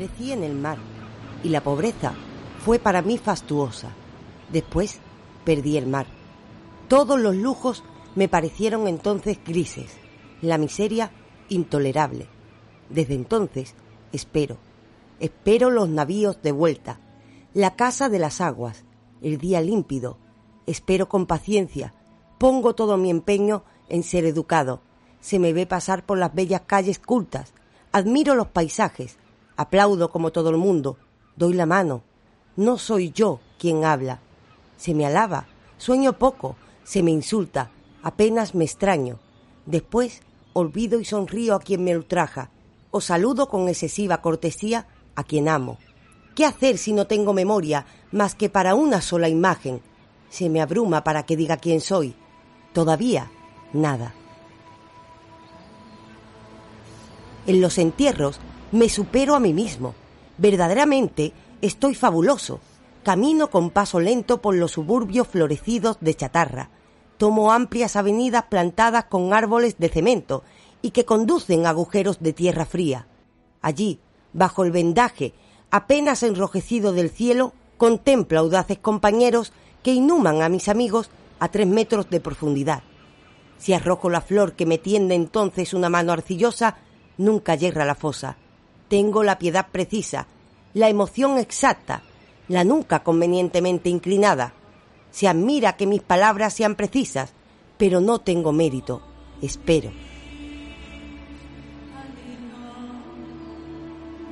Crecí en el mar y la pobreza fue para mí fastuosa. Después perdí el mar. Todos los lujos me parecieron entonces grises, la miseria intolerable. Desde entonces espero, espero los navíos de vuelta, la casa de las aguas, el día límpido. Espero con paciencia, pongo todo mi empeño en ser educado. Se me ve pasar por las bellas calles cultas, admiro los paisajes, aplaudo como todo el mundo, doy la mano. No soy yo quien habla. Se me alaba, sueño poco, se me insulta, apenas me extraño. Después olvido y sonrío a quien me ultraja, o saludo con excesiva cortesía a quien amo. ¿Qué hacer si no tengo memoria más que para una sola imagen? Se me abruma para que diga quién soy. Todavía nada. En los entierros me supero a mí mismo. Verdaderamente estoy fabuloso. Camino con paso lento por los suburbios florecidos de chatarra. Tomo amplias avenidas plantadas con árboles de cemento y que conducen a agujeros de tierra fría. Allí, bajo el vendaje apenas enrojecido del cielo, contemplo audaces compañeros que inhuman a mis amigos a tres metros de profundidad. Si arrojo la flor que me tiende entonces una mano arcillosa, nunca yerra la fosa. Tengo la piedad precisa, la emoción exacta, la nuca convenientemente inclinada. Se admira que mis palabras sean precisas, pero no tengo mérito. Espero.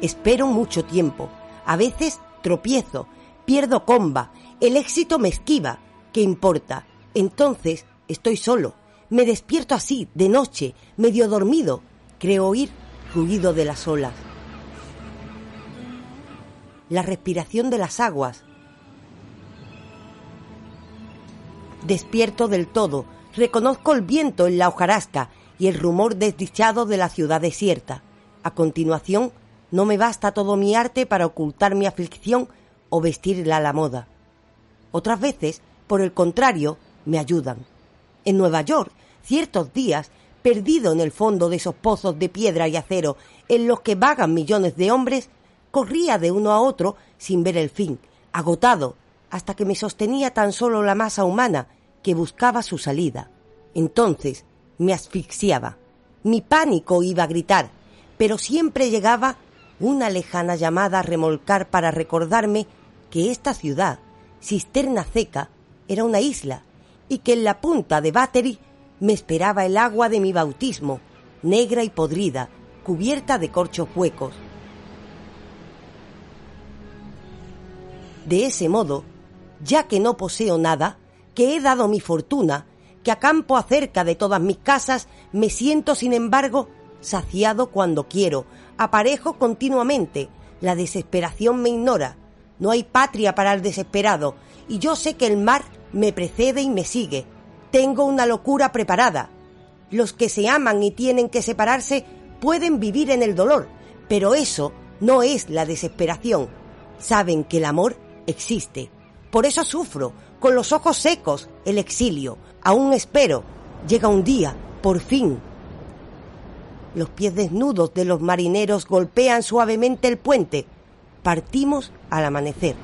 Espero mucho tiempo. A veces tropiezo, pierdo comba, el éxito me esquiva. ¿Qué importa? Entonces estoy solo. Me despierto así, de noche, medio dormido. Creo oír ruido de las olas la respiración de las aguas. Despierto del todo, reconozco el viento en la hojarasca y el rumor desdichado de la ciudad desierta. A continuación, no me basta todo mi arte para ocultar mi aflicción o vestirla a la moda. Otras veces, por el contrario, me ayudan. En Nueva York, ciertos días, perdido en el fondo de esos pozos de piedra y acero en los que vagan millones de hombres, corría de uno a otro sin ver el fin, agotado, hasta que me sostenía tan solo la masa humana que buscaba su salida. Entonces me asfixiaba. Mi pánico iba a gritar, pero siempre llegaba una lejana llamada a remolcar para recordarme que esta ciudad, cisterna seca, era una isla y que en la punta de Battery me esperaba el agua de mi bautismo, negra y podrida, cubierta de corchos huecos. De ese modo, ya que no poseo nada, que he dado mi fortuna, que acampo acerca de todas mis casas, me siento, sin embargo, saciado cuando quiero, aparejo continuamente, la desesperación me ignora, no hay patria para el desesperado, y yo sé que el mar me precede y me sigue. Tengo una locura preparada. Los que se aman y tienen que separarse pueden vivir en el dolor, pero eso no es la desesperación. Saben que el amor existe. Por eso sufro, con los ojos secos, el exilio. Aún espero. Llega un día, por fin. Los pies desnudos de los marineros golpean suavemente el puente. Partimos al amanecer.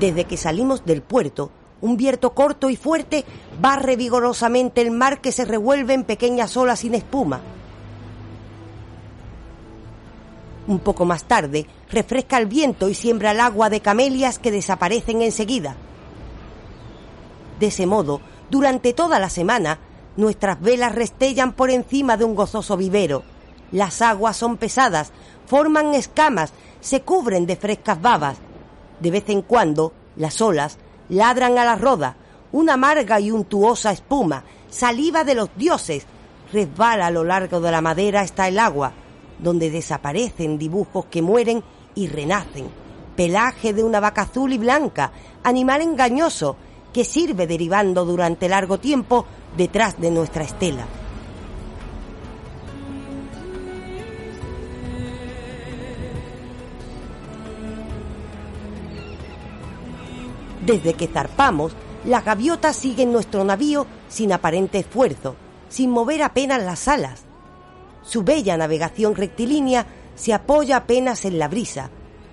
Desde que salimos del puerto, un viento corto y fuerte barre vigorosamente el mar que se revuelve en pequeñas olas sin espuma. Un poco más tarde, refresca el viento y siembra el agua de camelias que desaparecen enseguida. De ese modo, durante toda la semana, Nuestras velas restellan por encima de un gozoso vivero. Las aguas son pesadas, forman escamas, se cubren de frescas babas. De vez en cuando, las olas ladran a la roda, una amarga y untuosa espuma, saliva de los dioses, resbala a lo largo de la madera hasta el agua, donde desaparecen dibujos que mueren y renacen. Pelaje de una vaca azul y blanca, animal engañoso que sirve derivando durante largo tiempo detrás de nuestra estela. Desde que zarpamos, las gaviotas siguen nuestro navío sin aparente esfuerzo, sin mover apenas las alas. Su bella navegación rectilínea se apoya apenas en la brisa.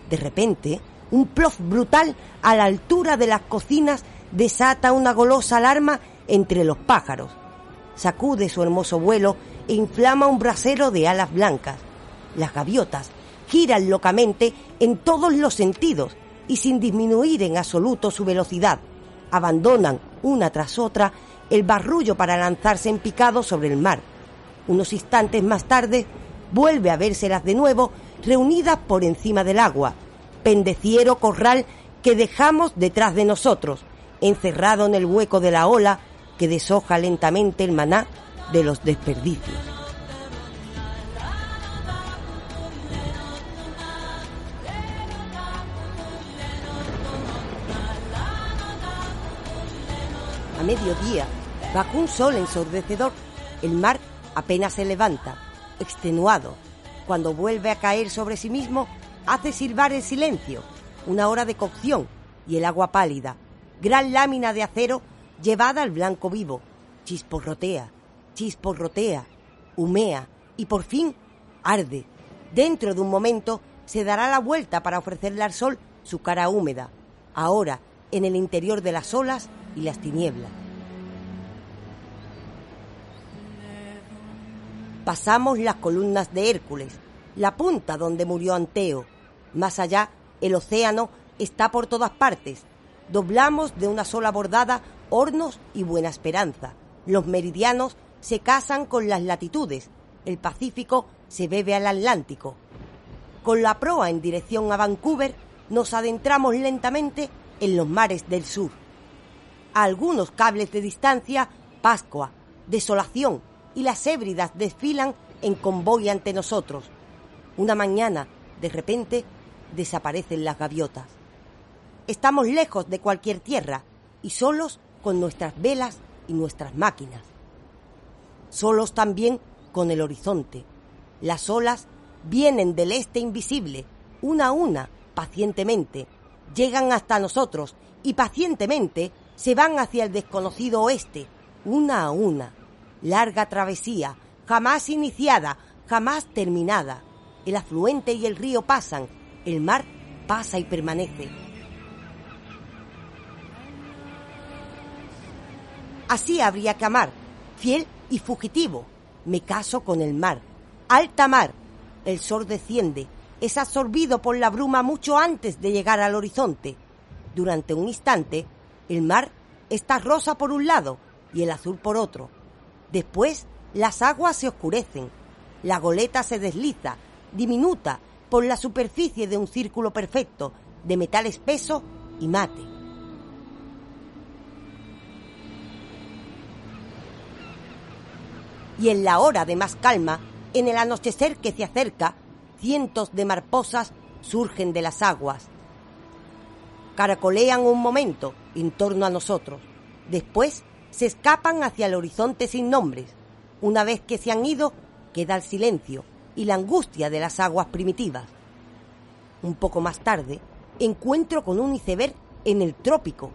De repente, un plof brutal a la altura de las cocinas desata una golosa alarma entre los pájaros. Sacude su hermoso vuelo e inflama un brasero de alas blancas. Las gaviotas giran locamente en todos los sentidos y sin disminuir en absoluto su velocidad. Abandonan una tras otra el barrullo para lanzarse en picado sobre el mar. Unos instantes más tarde vuelve a vérselas de nuevo reunidas por encima del agua, pendeciero corral que dejamos detrás de nosotros, encerrado en el hueco de la ola que deshoja lentamente el maná de los desperdicios. A mediodía, bajo un sol ensordecedor, el mar apenas se levanta, extenuado. Cuando vuelve a caer sobre sí mismo, hace silbar el silencio, una hora de cocción y el agua pálida, gran lámina de acero llevada al blanco vivo, chisporrotea, chisporrotea, humea y por fin arde. Dentro de un momento se dará la vuelta para ofrecerle al sol su cara húmeda, ahora en el interior de las olas y las tinieblas. Pasamos las columnas de Hércules, la punta donde murió Anteo. Más allá, el océano está por todas partes. Doblamos de una sola bordada Hornos y Buena Esperanza. Los meridianos se casan con las latitudes. El Pacífico se bebe al Atlántico. Con la proa en dirección a Vancouver, nos adentramos lentamente en los mares del sur. A algunos cables de distancia, Pascua, desolación y las hébridas desfilan en convoy ante nosotros. Una mañana, de repente, desaparecen las gaviotas. Estamos lejos de cualquier tierra y solos con nuestras velas y nuestras máquinas. Solos también con el horizonte. Las olas vienen del este invisible, una a una, pacientemente, llegan hasta nosotros y pacientemente se van hacia el desconocido oeste, una a una. Larga travesía, jamás iniciada, jamás terminada. El afluente y el río pasan, el mar pasa y permanece. Así habría que amar, fiel y fugitivo. Me caso con el mar. Alta mar. El sol desciende, es absorbido por la bruma mucho antes de llegar al horizonte. Durante un instante, el mar está rosa por un lado y el azul por otro. Después, las aguas se oscurecen. La goleta se desliza, diminuta, por la superficie de un círculo perfecto, de metal espeso y mate. Y en la hora de más calma, en el anochecer que se acerca, cientos de marposas surgen de las aguas. Caracolean un momento en torno a nosotros. Después se escapan hacia el horizonte sin nombres. Una vez que se han ido, queda el silencio y la angustia de las aguas primitivas. Un poco más tarde, encuentro con un iceberg en el trópico,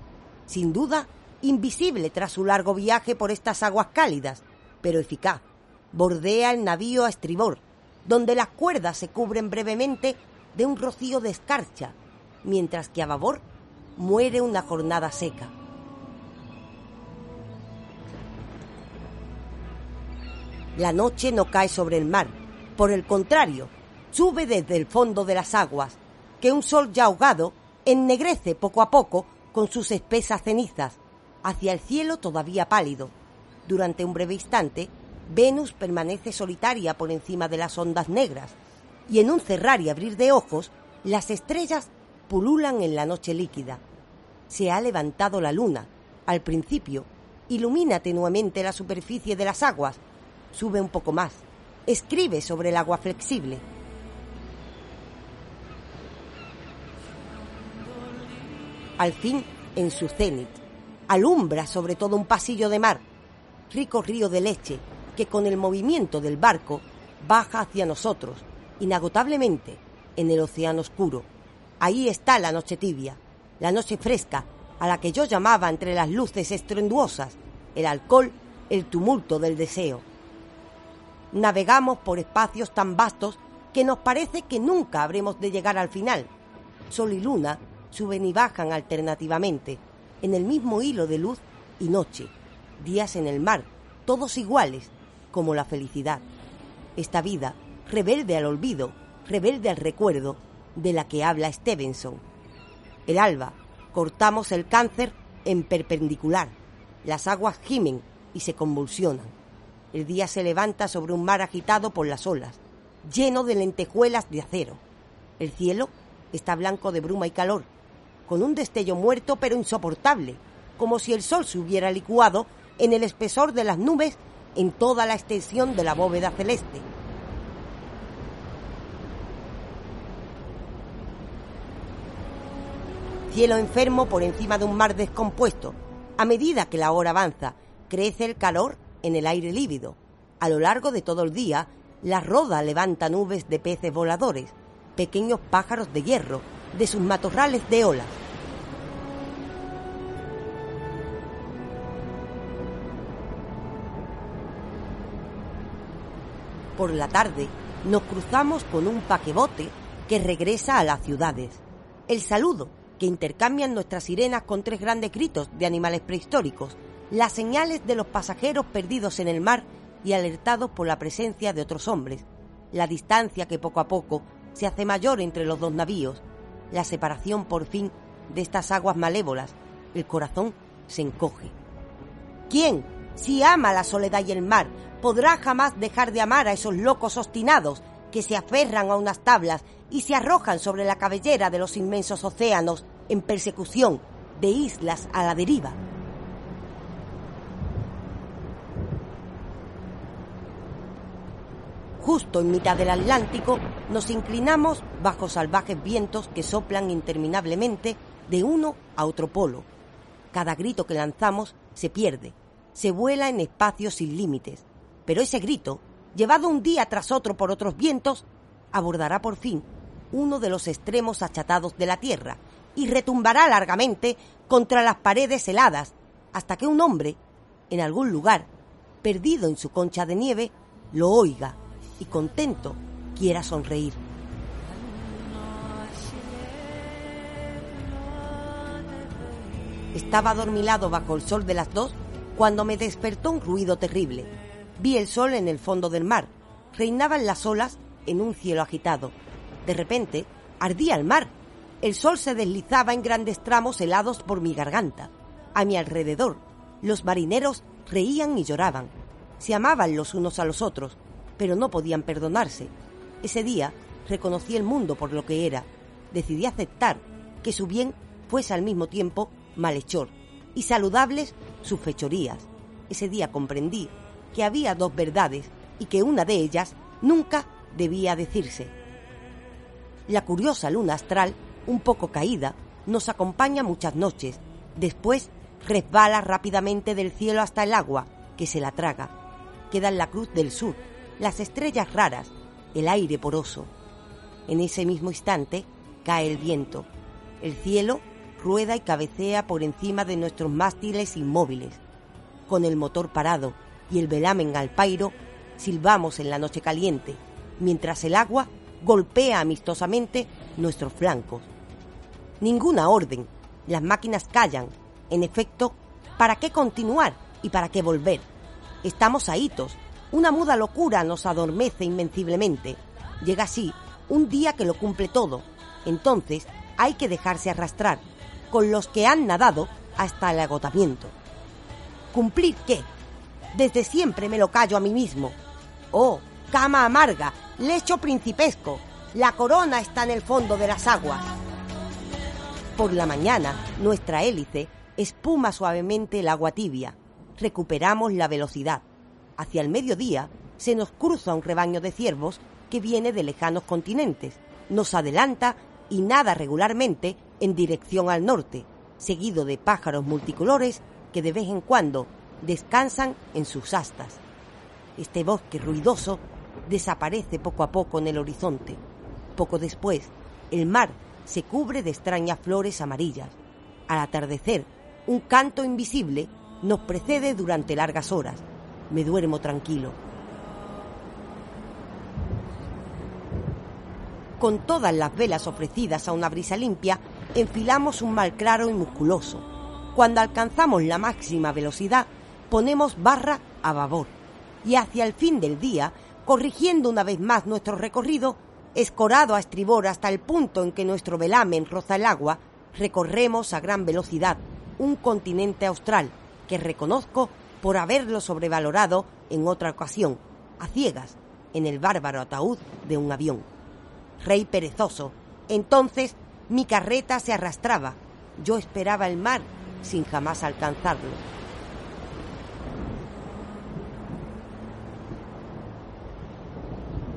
sin duda invisible tras su largo viaje por estas aguas cálidas, pero eficaz. Bordea el navío a estribor, donde las cuerdas se cubren brevemente de un rocío de escarcha, mientras que a babor muere una jornada seca. La noche no cae sobre el mar, por el contrario, sube desde el fondo de las aguas, que un sol ya ahogado ennegrece poco a poco con sus espesas cenizas, hacia el cielo todavía pálido. Durante un breve instante, Venus permanece solitaria por encima de las ondas negras, y en un cerrar y abrir de ojos, las estrellas pululan en la noche líquida. Se ha levantado la luna. Al principio, ilumina tenuemente la superficie de las aguas. Sube un poco más. Escribe sobre el agua flexible. Al fin, en su cenit, alumbra sobre todo un pasillo de mar, rico río de leche, que con el movimiento del barco baja hacia nosotros, inagotablemente, en el océano oscuro. Ahí está la noche tibia, la noche fresca, a la que yo llamaba entre las luces estruenduosas, el alcohol, el tumulto del deseo. Navegamos por espacios tan vastos que nos parece que nunca habremos de llegar al final. Sol y luna suben y bajan alternativamente, en el mismo hilo de luz y noche, días en el mar, todos iguales, como la felicidad. Esta vida, rebelde al olvido, rebelde al recuerdo, de la que habla Stevenson. El alba, cortamos el cáncer en perpendicular. Las aguas gimen y se convulsionan. El día se levanta sobre un mar agitado por las olas, lleno de lentejuelas de acero. El cielo está blanco de bruma y calor, con un destello muerto pero insoportable, como si el sol se hubiera licuado en el espesor de las nubes en toda la extensión de la bóveda celeste. Cielo enfermo por encima de un mar descompuesto. A medida que la hora avanza, crece el calor en el aire lívido. A lo largo de todo el día, la roda levanta nubes de peces voladores, pequeños pájaros de hierro, de sus matorrales de olas. Por la tarde nos cruzamos con un paquebote que regresa a las ciudades. El saludo que intercambian nuestras sirenas con tres grandes gritos de animales prehistóricos, las señales de los pasajeros perdidos en el mar y alertados por la presencia de otros hombres, la distancia que poco a poco se hace mayor entre los dos navíos, la separación por fin de estas aguas malévolas, el corazón se encoge. ¿Quién, si ama la soledad y el mar, podrá jamás dejar de amar a esos locos obstinados que se aferran a unas tablas y se arrojan sobre la cabellera de los inmensos océanos en persecución de islas a la deriva? Justo en mitad del Atlántico nos inclinamos bajo salvajes vientos que soplan interminablemente de uno a otro polo. Cada grito que lanzamos se pierde, se vuela en espacios sin límites, pero ese grito, llevado un día tras otro por otros vientos, abordará por fin uno de los extremos achatados de la Tierra y retumbará largamente contra las paredes heladas hasta que un hombre, en algún lugar, perdido en su concha de nieve, lo oiga y contento quiera sonreír. Estaba adormilado bajo el sol de las dos cuando me despertó un ruido terrible. Vi el sol en el fondo del mar. Reinaban las olas en un cielo agitado. De repente, ardía el mar. El sol se deslizaba en grandes tramos helados por mi garganta. A mi alrededor, los marineros reían y lloraban. Se amaban los unos a los otros, pero no podían perdonarse. Ese día reconocí el mundo por lo que era. Decidí aceptar que su bien fuese al mismo tiempo malhechor y saludables sus fechorías. Ese día comprendí que había dos verdades y que una de ellas nunca debía decirse. La curiosa luna astral, un poco caída, nos acompaña muchas noches. Después resbala rápidamente del cielo hasta el agua, que se la traga. Queda en la cruz del sur, las estrellas raras, el aire poroso. En ese mismo instante cae el viento. El cielo rueda y cabecea por encima de nuestros mástiles inmóviles. Con el motor parado y el velamen al pairo, silbamos en la noche caliente, mientras el agua golpea amistosamente nuestros flancos. Ninguna orden, las máquinas callan. En efecto, ¿para qué continuar y para qué volver? Estamos ahitos, una muda locura nos adormece invenciblemente. Llega así un día que lo cumple todo. Entonces hay que dejarse arrastrar, con los que han nadado hasta el agotamiento. ¿Cumplir qué? Desde siempre me lo callo a mí mismo. Oh, cama amarga, lecho principesco, la corona está en el fondo de las aguas. Por la mañana, nuestra hélice espuma suavemente el agua tibia. Recuperamos la velocidad. Hacia el mediodía se nos cruza un rebaño de ciervos que viene de lejanos continentes. Nos adelanta y nada regularmente en dirección al norte, seguido de pájaros multicolores que de vez en cuando descansan en sus astas. Este bosque ruidoso desaparece poco a poco en el horizonte. Poco después, el mar se cubre de extrañas flores amarillas. Al atardecer, un canto invisible nos precede durante largas horas. Me duermo tranquilo. Con todas las velas ofrecidas a una brisa limpia, enfilamos un mal claro y musculoso. Cuando alcanzamos la máxima velocidad, ponemos barra a babor. Y hacia el fin del día, corrigiendo una vez más nuestro recorrido, escorado a estribor hasta el punto en que nuestro velamen roza el agua, recorremos a gran velocidad un continente austral que reconozco por haberlo sobrevalorado en otra ocasión, a ciegas, en el bárbaro ataúd de un avión. Rey perezoso, entonces mi carreta se arrastraba, yo esperaba el mar sin jamás alcanzarlo.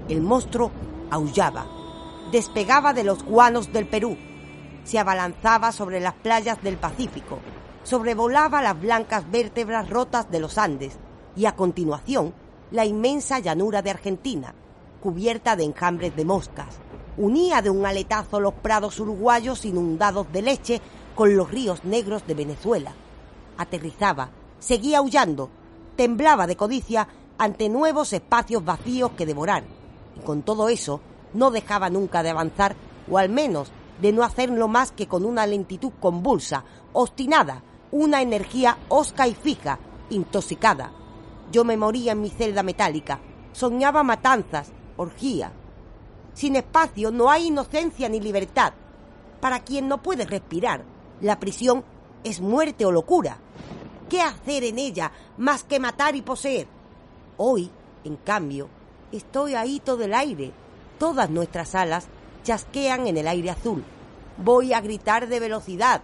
El monstruo aullaba, despegaba de los guanos del Perú, se abalanzaba sobre las playas del Pacífico, sobrevolaba las blancas vértebras rotas de los Andes y a continuación la inmensa llanura de Argentina, cubierta de enjambres de moscas. Unía de un aletazo los prados uruguayos inundados de leche con los ríos negros de Venezuela. Aterrizaba, seguía aullando, temblaba de codicia ante nuevos espacios vacíos que devorar y con todo eso no dejaba nunca de avanzar, o al menos de no hacerlo más que con una lentitud convulsa, obstinada, una energía osca y fija, intoxicada. Yo me moría en mi celda metálica, soñaba matanzas, orgía. Sin espacio no hay inocencia ni libertad. Para quien no puede respirar, la prisión es muerte o locura. ¿Qué hacer en ella más que matar y poseer? Hoy, en cambio, Estoy ahí todo el aire. Todas nuestras alas chasquean en el aire azul. Voy a gritar de velocidad.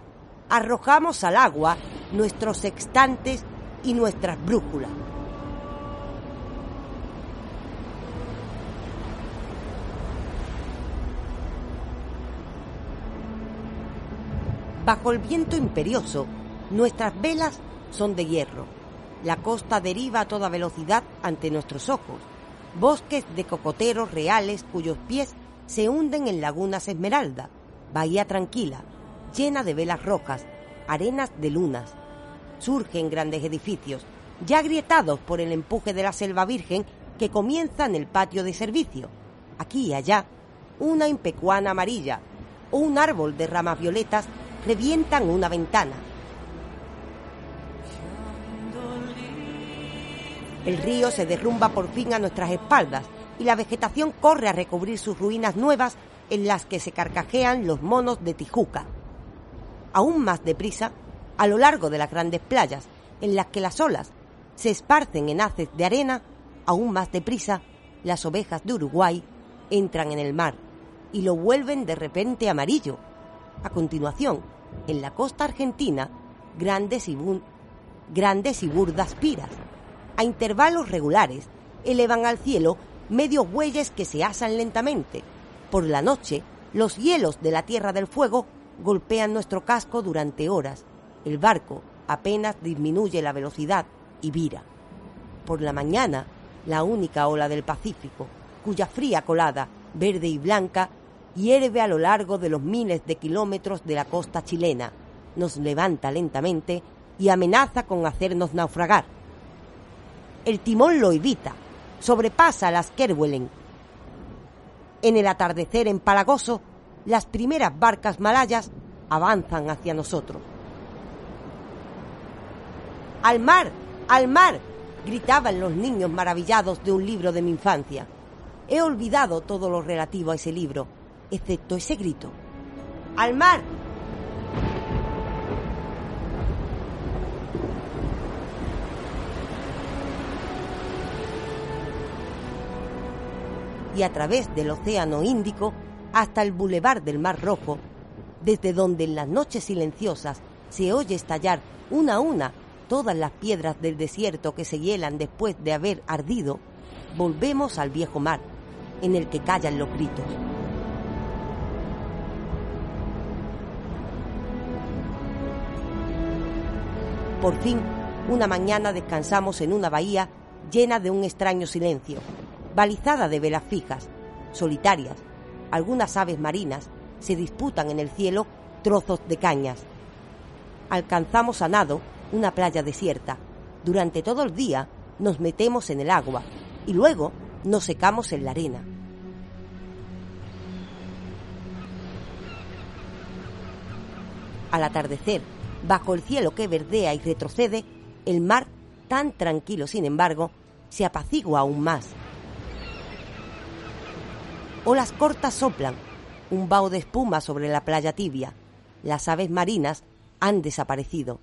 Arrojamos al agua nuestros sextantes y nuestras brújulas. Bajo el viento imperioso, nuestras velas son de hierro. La costa deriva a toda velocidad ante nuestros ojos bosques de cocoteros reales cuyos pies se hunden en lagunas esmeralda, bahía tranquila, llena de velas rojas, arenas de lunas. Surgen grandes edificios, ya agrietados por el empuje de la selva virgen que comienza en el patio de servicio. Aquí y allá, una impecuana amarilla o un árbol de ramas violetas revientan una ventana El río se derrumba por fin a nuestras espaldas y la vegetación corre a recubrir sus ruinas nuevas en las que se carcajean los monos de Tijuca. Aún más deprisa, a lo largo de las grandes playas en las que las olas se esparcen en haces de arena, aún más deprisa, las ovejas de Uruguay entran en el mar y lo vuelven de repente amarillo. A continuación, en la costa argentina, grandes y, grandes y burdas piras a intervalos regulares, elevan al cielo medios bueyes que se asan lentamente. Por la noche, los hielos de la Tierra del Fuego golpean nuestro casco durante horas. El barco apenas disminuye la velocidad y vira. Por la mañana, la única ola del Pacífico, cuya fría colada, verde y blanca, hierve a lo largo de los miles de kilómetros de la costa chilena, nos levanta lentamente y amenaza con hacernos naufragar el timón lo evita, sobrepasa las Kerwellen. En el atardecer empalagoso, las primeras barcas malayas avanzan hacia nosotros. ¡Al mar! ¡Al mar! gritaban los niños maravillados de un libro de mi infancia. He olvidado todo lo relativo a ese libro, excepto ese grito. ¡Al mar! Y a través del Océano Índico hasta el bulevar del Mar Rojo, desde donde en las noches silenciosas se oye estallar una a una todas las piedras del desierto que se hielan después de haber ardido, volvemos al viejo mar, en el que callan los gritos. Por fin, una mañana descansamos en una bahía llena de un extraño silencio, balizada de velas fijas, solitarias. Algunas aves marinas se disputan en el cielo trozos de cañas. Alcanzamos a nado una playa desierta. Durante todo el día nos metemos en el agua y luego nos secamos en la arena. Al atardecer, bajo el cielo que verdea y retrocede, el mar, tan tranquilo sin embargo, se apacigua aún más. Olas cortas soplan, un vaho de espuma sobre la playa tibia. Las aves marinas han desaparecido.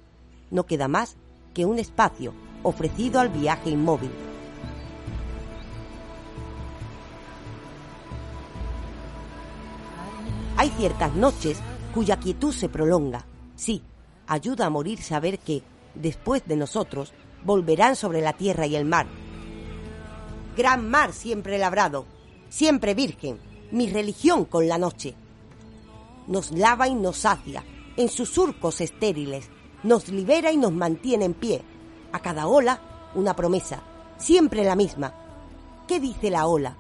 No queda más que un espacio ofrecido al viaje inmóvil. Hay ciertas noches cuya quietud se prolonga. Sí, ayuda a morir saber que, después de nosotros, volverán sobre la tierra y el mar. Gran mar siempre labrado, siempre virgen, mi religión con la noche. Nos lava y nos sacia, en sus surcos estériles, nos libera y nos mantiene en pie. A cada ola, una promesa, siempre la misma. ¿Qué dice la ola?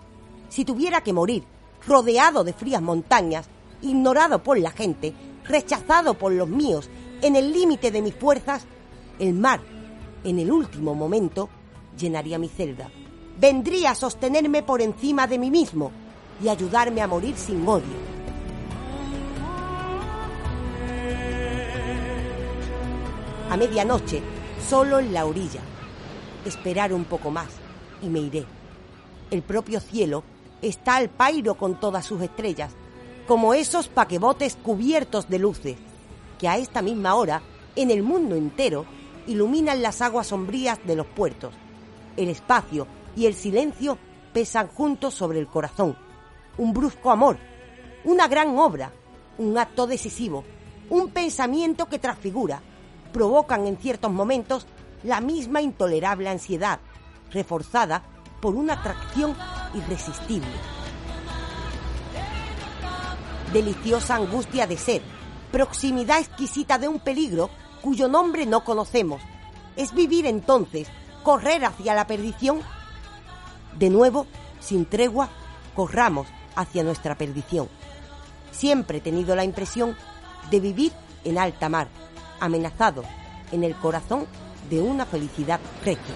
Si tuviera que morir, rodeado de frías montañas, ignorado por la gente, rechazado por los míos, en el límite de mis fuerzas, el mar, en el último momento, llenaría mi celda. Vendría a sostenerme por encima de mí mismo y ayudarme a morir sin odio. A medianoche, solo en la orilla. Esperar un poco más y me iré. El propio cielo está al pairo con todas sus estrellas, como esos paquebotes cubiertos de luces, que a esta misma hora, en el mundo entero, iluminan las aguas sombrías de los puertos. El espacio y el silencio pesan juntos sobre el corazón. Un brusco amor, una gran obra, un acto decisivo, un pensamiento que transfigura, provocan en ciertos momentos la misma intolerable ansiedad, reforzada por una atracción irresistible. Deliciosa angustia de ser, proximidad exquisita de un peligro cuyo nombre no conocemos. Es vivir entonces, correr hacia la perdición. De nuevo, sin tregua, corramos hacia nuestra perdición. Siempre he tenido la impresión de vivir en alta mar, amenazado en el corazón de una felicidad regia.